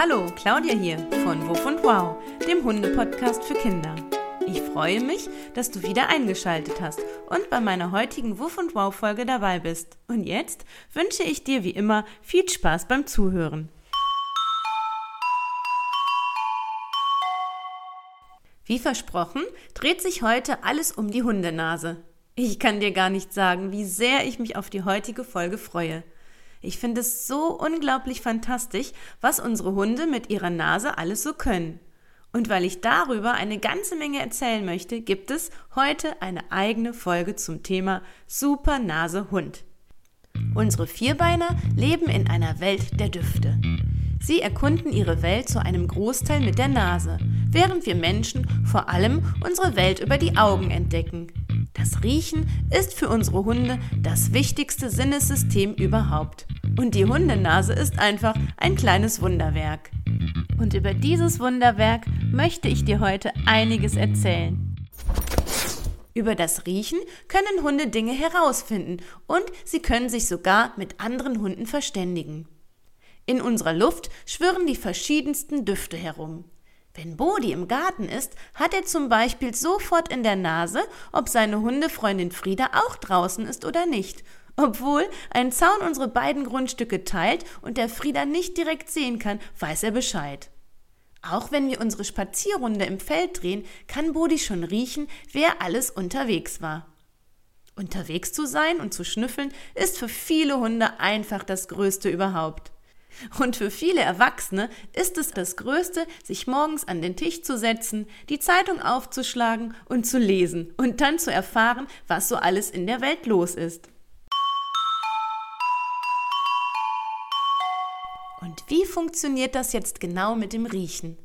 Hallo, Claudia hier von Wuff und Wow, dem Hunde-Podcast für Kinder. Ich freue mich, dass du wieder eingeschaltet hast und bei meiner heutigen Wuff und Wow Folge dabei bist. Und jetzt wünsche ich dir wie immer viel Spaß beim Zuhören. Wie versprochen, dreht sich heute alles um die Hundenase. Ich kann dir gar nicht sagen, wie sehr ich mich auf die heutige Folge freue. Ich finde es so unglaublich fantastisch, was unsere Hunde mit ihrer Nase alles so können. Und weil ich darüber eine ganze Menge erzählen möchte, gibt es heute eine eigene Folge zum Thema Super Nase Hund. Unsere Vierbeiner leben in einer Welt der Düfte. Sie erkunden ihre Welt zu einem Großteil mit der Nase, während wir Menschen vor allem unsere Welt über die Augen entdecken. Das Riechen ist für unsere Hunde das wichtigste Sinnessystem überhaupt. Und die Hundenase ist einfach ein kleines Wunderwerk. Und über dieses Wunderwerk möchte ich dir heute einiges erzählen. Über das Riechen können Hunde Dinge herausfinden und sie können sich sogar mit anderen Hunden verständigen. In unserer Luft schwirren die verschiedensten Düfte herum. Wenn Bodi im Garten ist, hat er zum Beispiel sofort in der Nase, ob seine Hundefreundin Frieda auch draußen ist oder nicht. Obwohl ein Zaun unsere beiden Grundstücke teilt und der Frieda nicht direkt sehen kann, weiß er Bescheid. Auch wenn wir unsere Spazierrunde im Feld drehen, kann Bodi schon riechen, wer alles unterwegs war. Unterwegs zu sein und zu schnüffeln ist für viele Hunde einfach das Größte überhaupt. Und für viele Erwachsene ist es das Größte, sich morgens an den Tisch zu setzen, die Zeitung aufzuschlagen und zu lesen und dann zu erfahren, was so alles in der Welt los ist. Und wie funktioniert das jetzt genau mit dem Riechen?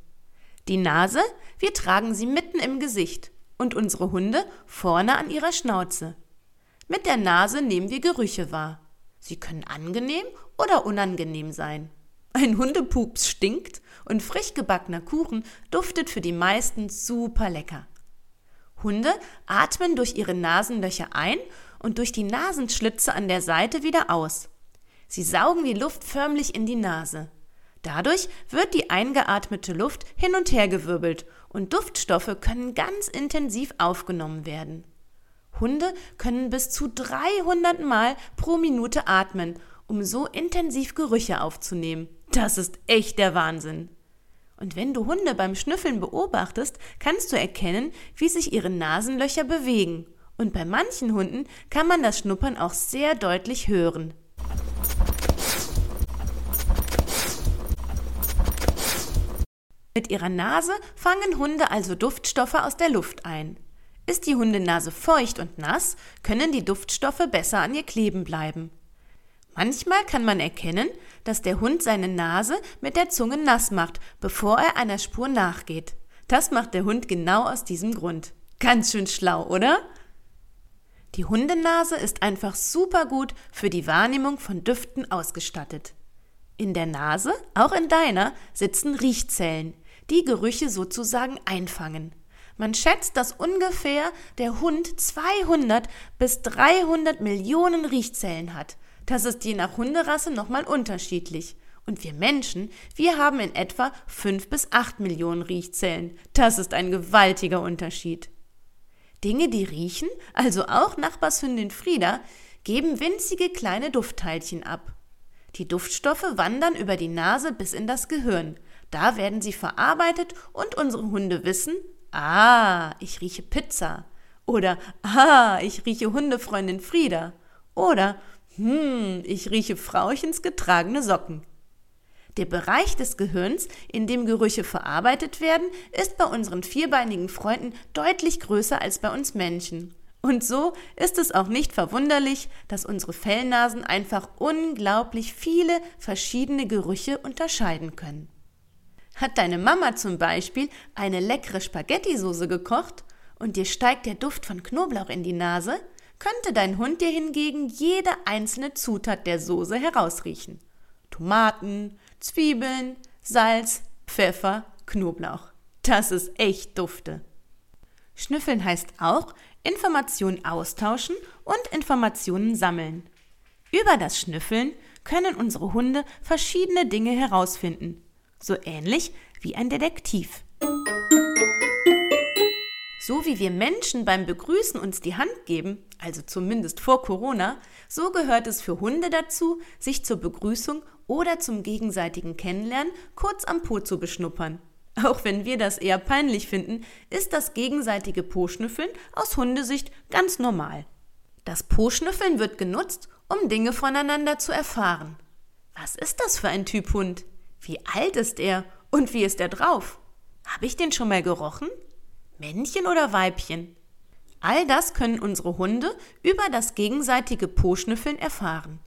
Die Nase, wir tragen sie mitten im Gesicht und unsere Hunde vorne an ihrer Schnauze. Mit der Nase nehmen wir Gerüche wahr. Sie können angenehm oder unangenehm sein. Ein Hundepups stinkt und frisch gebackener Kuchen duftet für die meisten super lecker. Hunde atmen durch ihre Nasenlöcher ein und durch die Nasenschlitze an der Seite wieder aus. Sie saugen die Luft förmlich in die Nase. Dadurch wird die eingeatmete Luft hin und her gewirbelt und Duftstoffe können ganz intensiv aufgenommen werden. Hunde können bis zu 300 Mal pro Minute atmen, um so intensiv Gerüche aufzunehmen. Das ist echt der Wahnsinn. Und wenn du Hunde beim Schnüffeln beobachtest, kannst du erkennen, wie sich ihre Nasenlöcher bewegen. Und bei manchen Hunden kann man das Schnuppern auch sehr deutlich hören. Mit ihrer Nase fangen Hunde also Duftstoffe aus der Luft ein. Ist die Hundenase feucht und nass, können die Duftstoffe besser an ihr kleben bleiben. Manchmal kann man erkennen, dass der Hund seine Nase mit der Zunge nass macht, bevor er einer Spur nachgeht. Das macht der Hund genau aus diesem Grund. Ganz schön schlau, oder? Die Hundenase ist einfach super gut für die Wahrnehmung von Düften ausgestattet. In der Nase, auch in deiner, sitzen Riechzellen, die Gerüche sozusagen einfangen. Man schätzt, dass ungefähr der Hund 200 bis 300 Millionen Riechzellen hat. Das ist je nach Hunderasse nochmal unterschiedlich. Und wir Menschen, wir haben in etwa 5 bis 8 Millionen Riechzellen. Das ist ein gewaltiger Unterschied. Dinge, die riechen, also auch Nachbarshündin Frieda, geben winzige kleine Duftteilchen ab. Die Duftstoffe wandern über die Nase bis in das Gehirn. Da werden sie verarbeitet und unsere Hunde wissen, Ah, ich rieche Pizza. Oder Ah, ich rieche Hundefreundin Frieda. Oder Hm, ich rieche Frauchens getragene Socken. Der Bereich des Gehirns, in dem Gerüche verarbeitet werden, ist bei unseren vierbeinigen Freunden deutlich größer als bei uns Menschen. Und so ist es auch nicht verwunderlich, dass unsere Fellnasen einfach unglaublich viele verschiedene Gerüche unterscheiden können. Hat deine Mama zum Beispiel eine leckere Spaghetti-Soße gekocht und dir steigt der Duft von Knoblauch in die Nase, könnte dein Hund dir hingegen jede einzelne Zutat der Soße herausriechen. Tomaten, Zwiebeln, Salz, Pfeffer, Knoblauch. Das ist echt dufte. Schnüffeln heißt auch Informationen austauschen und Informationen sammeln. Über das Schnüffeln können unsere Hunde verschiedene Dinge herausfinden So ähnlich wie ein Detektiv. So wie wir Menschen beim Begrüßen uns die Hand geben, also zumindest vor Corona, so gehört es für Hunde dazu, sich zur Begrüßung oder zum gegenseitigen Kennenlernen kurz am Po zu beschnuppern. Auch wenn wir das eher peinlich finden, ist das gegenseitige Po-Schnüffeln aus Hundesicht ganz normal. Das Po-Schnüffeln wird genutzt, um Dinge voneinander zu erfahren. Was ist das für ein Typ Hund? Wie alt ist er und wie ist er drauf? Habe ich den schon mal gerochen? Männchen oder Weibchen? All das können unsere Hunde über das gegenseitige Po-Schnüffeln erfahren.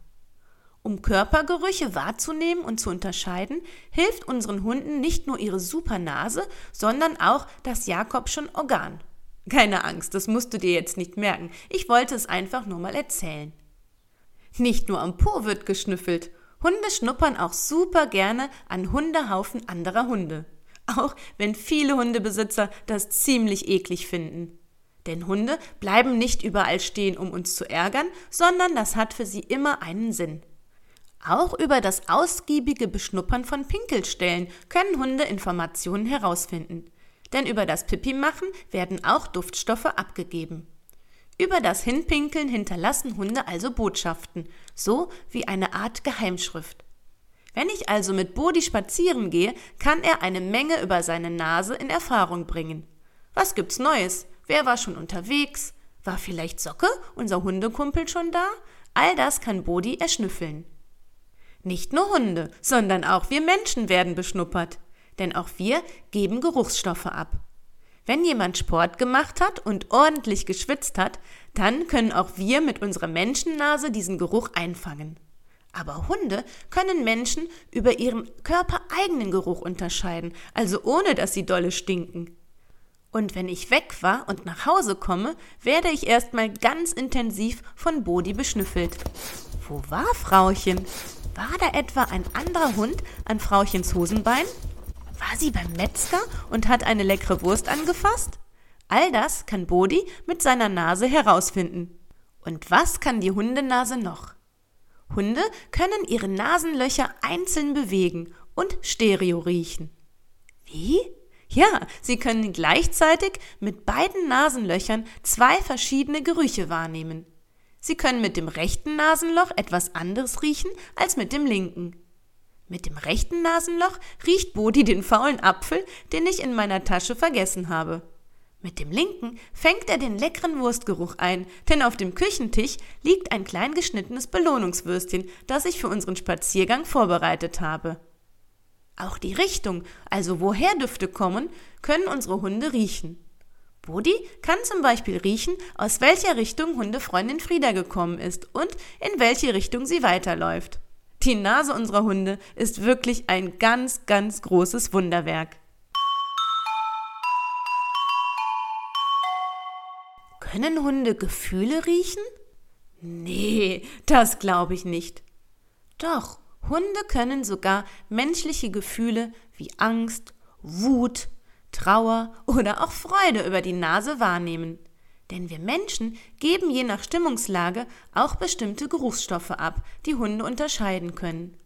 Um Körpergerüche wahrzunehmen und zu unterscheiden, hilft unseren Hunden nicht nur ihre Supernase, sondern auch das Jakobschen Organ. Keine Angst, das musst du dir jetzt nicht merken. Ich wollte es einfach nur mal erzählen. Nicht nur am Po wird geschnüffelt. Hunde schnuppern auch super gerne an Hundehaufen anderer Hunde auch wenn viele Hundebesitzer das ziemlich eklig finden. Denn Hunde bleiben nicht überall stehen, um uns zu ärgern, sondern das hat für sie immer einen Sinn. Auch über das ausgiebige Beschnuppern von Pinkelstellen können Hunde Informationen herausfinden. Denn über das Pipi-Machen werden auch Duftstoffe abgegeben. Über das Hinpinkeln hinterlassen Hunde also Botschaften, so wie eine Art Geheimschrift. Wenn ich also mit Bodi spazieren gehe, kann er eine Menge über seine Nase in Erfahrung bringen. Was gibt's Neues? Wer war schon unterwegs? War vielleicht Socke, unser Hundekumpel, schon da? All das kann Bodi erschnüffeln. Nicht nur Hunde, sondern auch wir Menschen werden beschnuppert. Denn auch wir geben Geruchsstoffe ab. Wenn jemand Sport gemacht hat und ordentlich geschwitzt hat, dann können auch wir mit unserer Menschennase diesen Geruch einfangen. Aber Hunde können Menschen über ihren körpereigenen Geruch unterscheiden, also ohne dass sie dolle stinken. Und wenn ich weg war und nach Hause komme, werde ich erstmal ganz intensiv von Bodi beschnüffelt. Wo war Frauchen? War da etwa ein anderer Hund an Frauchens Hosenbein? War sie beim Metzger und hat eine leckere Wurst angefasst? All das kann Bodi mit seiner Nase herausfinden. Und was kann die Hundenase noch? Hunde können ihre Nasenlöcher einzeln bewegen und stereo riechen. Wie? Ja, sie können gleichzeitig mit beiden Nasenlöchern zwei verschiedene Gerüche wahrnehmen. Sie können mit dem rechten Nasenloch etwas anderes riechen als mit dem linken. Mit dem rechten Nasenloch riecht Bodi den faulen Apfel, den ich in meiner Tasche vergessen habe. Mit dem linken fängt er den leckeren Wurstgeruch ein, denn auf dem Küchentisch liegt ein klein geschnittenes Belohnungswürstchen, das ich für unseren Spaziergang vorbereitet habe. Auch die Richtung, also woher Düfte kommen, können unsere Hunde riechen. Bodi kann zum Beispiel riechen, aus welcher Richtung Hundefreundin Frieda gekommen ist und in welche Richtung sie weiterläuft. Die Nase unserer Hunde ist wirklich ein ganz, ganz großes Wunderwerk. Können Hunde Gefühle riechen? Nee, das glaube ich nicht. Doch, Hunde können sogar menschliche Gefühle wie Angst, Wut, Trauer oder auch Freude über die Nase wahrnehmen. Denn wir Menschen geben je nach Stimmungslage auch bestimmte Geruchsstoffe ab, die Hunde unterscheiden können.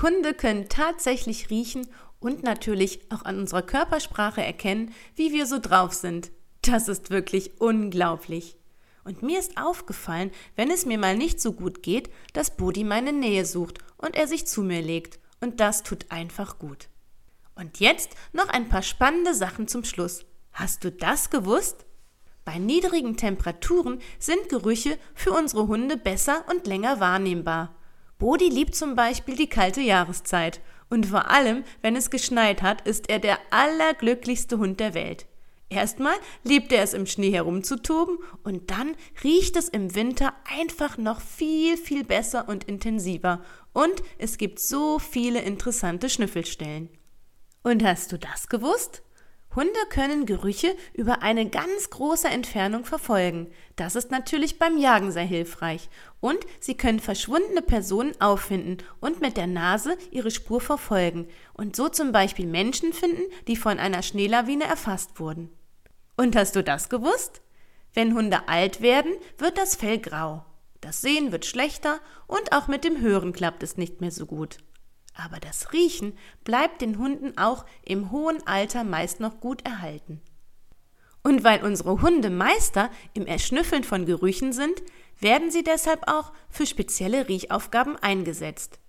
Hunde können tatsächlich riechen und natürlich auch an unserer Körpersprache erkennen, wie wir so drauf sind. Das ist wirklich unglaublich. Und mir ist aufgefallen, wenn es mir mal nicht so gut geht, dass Bodi meine Nähe sucht und er sich zu mir legt. Und das tut einfach gut. Und jetzt noch ein paar spannende Sachen zum Schluss. Hast du das gewusst? Bei niedrigen Temperaturen sind Gerüche für unsere Hunde besser und länger wahrnehmbar. Bodi liebt zum Beispiel die kalte Jahreszeit. Und vor allem, wenn es geschneit hat, ist er der allerglücklichste Hund der Welt. Erstmal liebt er es im Schnee herumzutoben und dann riecht es im Winter einfach noch viel, viel besser und intensiver. Und es gibt so viele interessante Schnüffelstellen. Und hast du das gewusst? Hunde können Gerüche über eine ganz große Entfernung verfolgen. Das ist natürlich beim Jagen sehr hilfreich. Und sie können verschwundene Personen auffinden und mit der Nase ihre Spur verfolgen und so zum Beispiel Menschen finden, die von einer Schneelawine erfasst wurden. Und hast du das gewusst? Wenn Hunde alt werden, wird das Fell grau. Das Sehen wird schlechter und auch mit dem Hören klappt es nicht mehr so gut. Aber das Riechen bleibt den Hunden auch im hohen Alter meist noch gut erhalten. Und weil unsere Hunde Meister im Erschnüffeln von Gerüchen sind, werden sie deshalb auch für spezielle Riechaufgaben eingesetzt.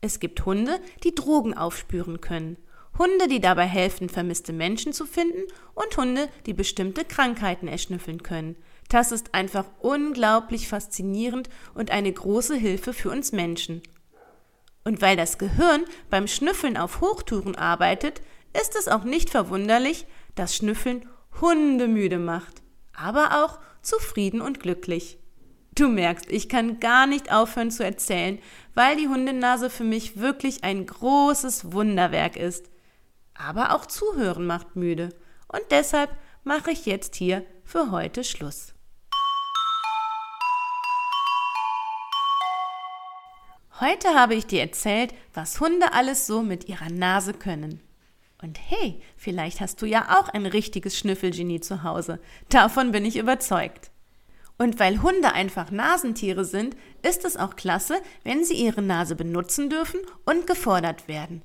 Es gibt Hunde, die Drogen aufspüren können, Hunde, die dabei helfen, vermisste Menschen zu finden und Hunde, die bestimmte Krankheiten erschnüffeln können. Das ist einfach unglaublich faszinierend und eine große Hilfe für uns Menschen. Und weil das Gehirn beim Schnüffeln auf Hochtouren arbeitet, ist es auch nicht verwunderlich, dass Schnüffeln hundemüde macht, aber auch zufrieden und glücklich. Du merkst, ich kann gar nicht aufhören zu erzählen, weil die Hundenase für mich wirklich ein großes Wunderwerk ist. Aber auch Zuhören macht müde. Und deshalb mache ich jetzt hier für heute Schluss. Heute habe ich dir erzählt, was Hunde alles so mit ihrer Nase können. Und hey, vielleicht hast du ja auch ein richtiges Schnüffelgenie zu Hause. Davon bin ich überzeugt. Und weil Hunde einfach Nasentiere sind, ist es auch klasse, wenn sie ihre Nase benutzen dürfen und gefordert werden.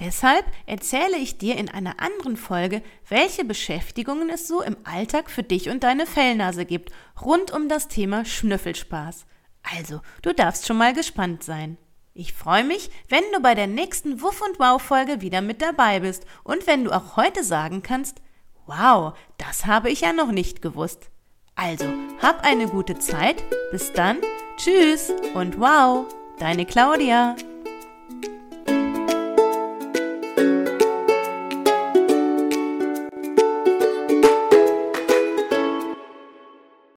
Deshalb erzähle ich dir in einer anderen Folge, welche Beschäftigungen es so im Alltag für dich und deine Fellnase gibt, rund um das Thema Schnüffelspaß. Also, du darfst schon mal gespannt sein. Ich freue mich, wenn du bei der nächsten Wuff und Wow Folge wieder mit dabei bist und wenn du auch heute sagen kannst, wow, das habe ich ja noch nicht gewusst. Also, hab eine gute Zeit. Bis dann. Tschüss und wow, deine Claudia.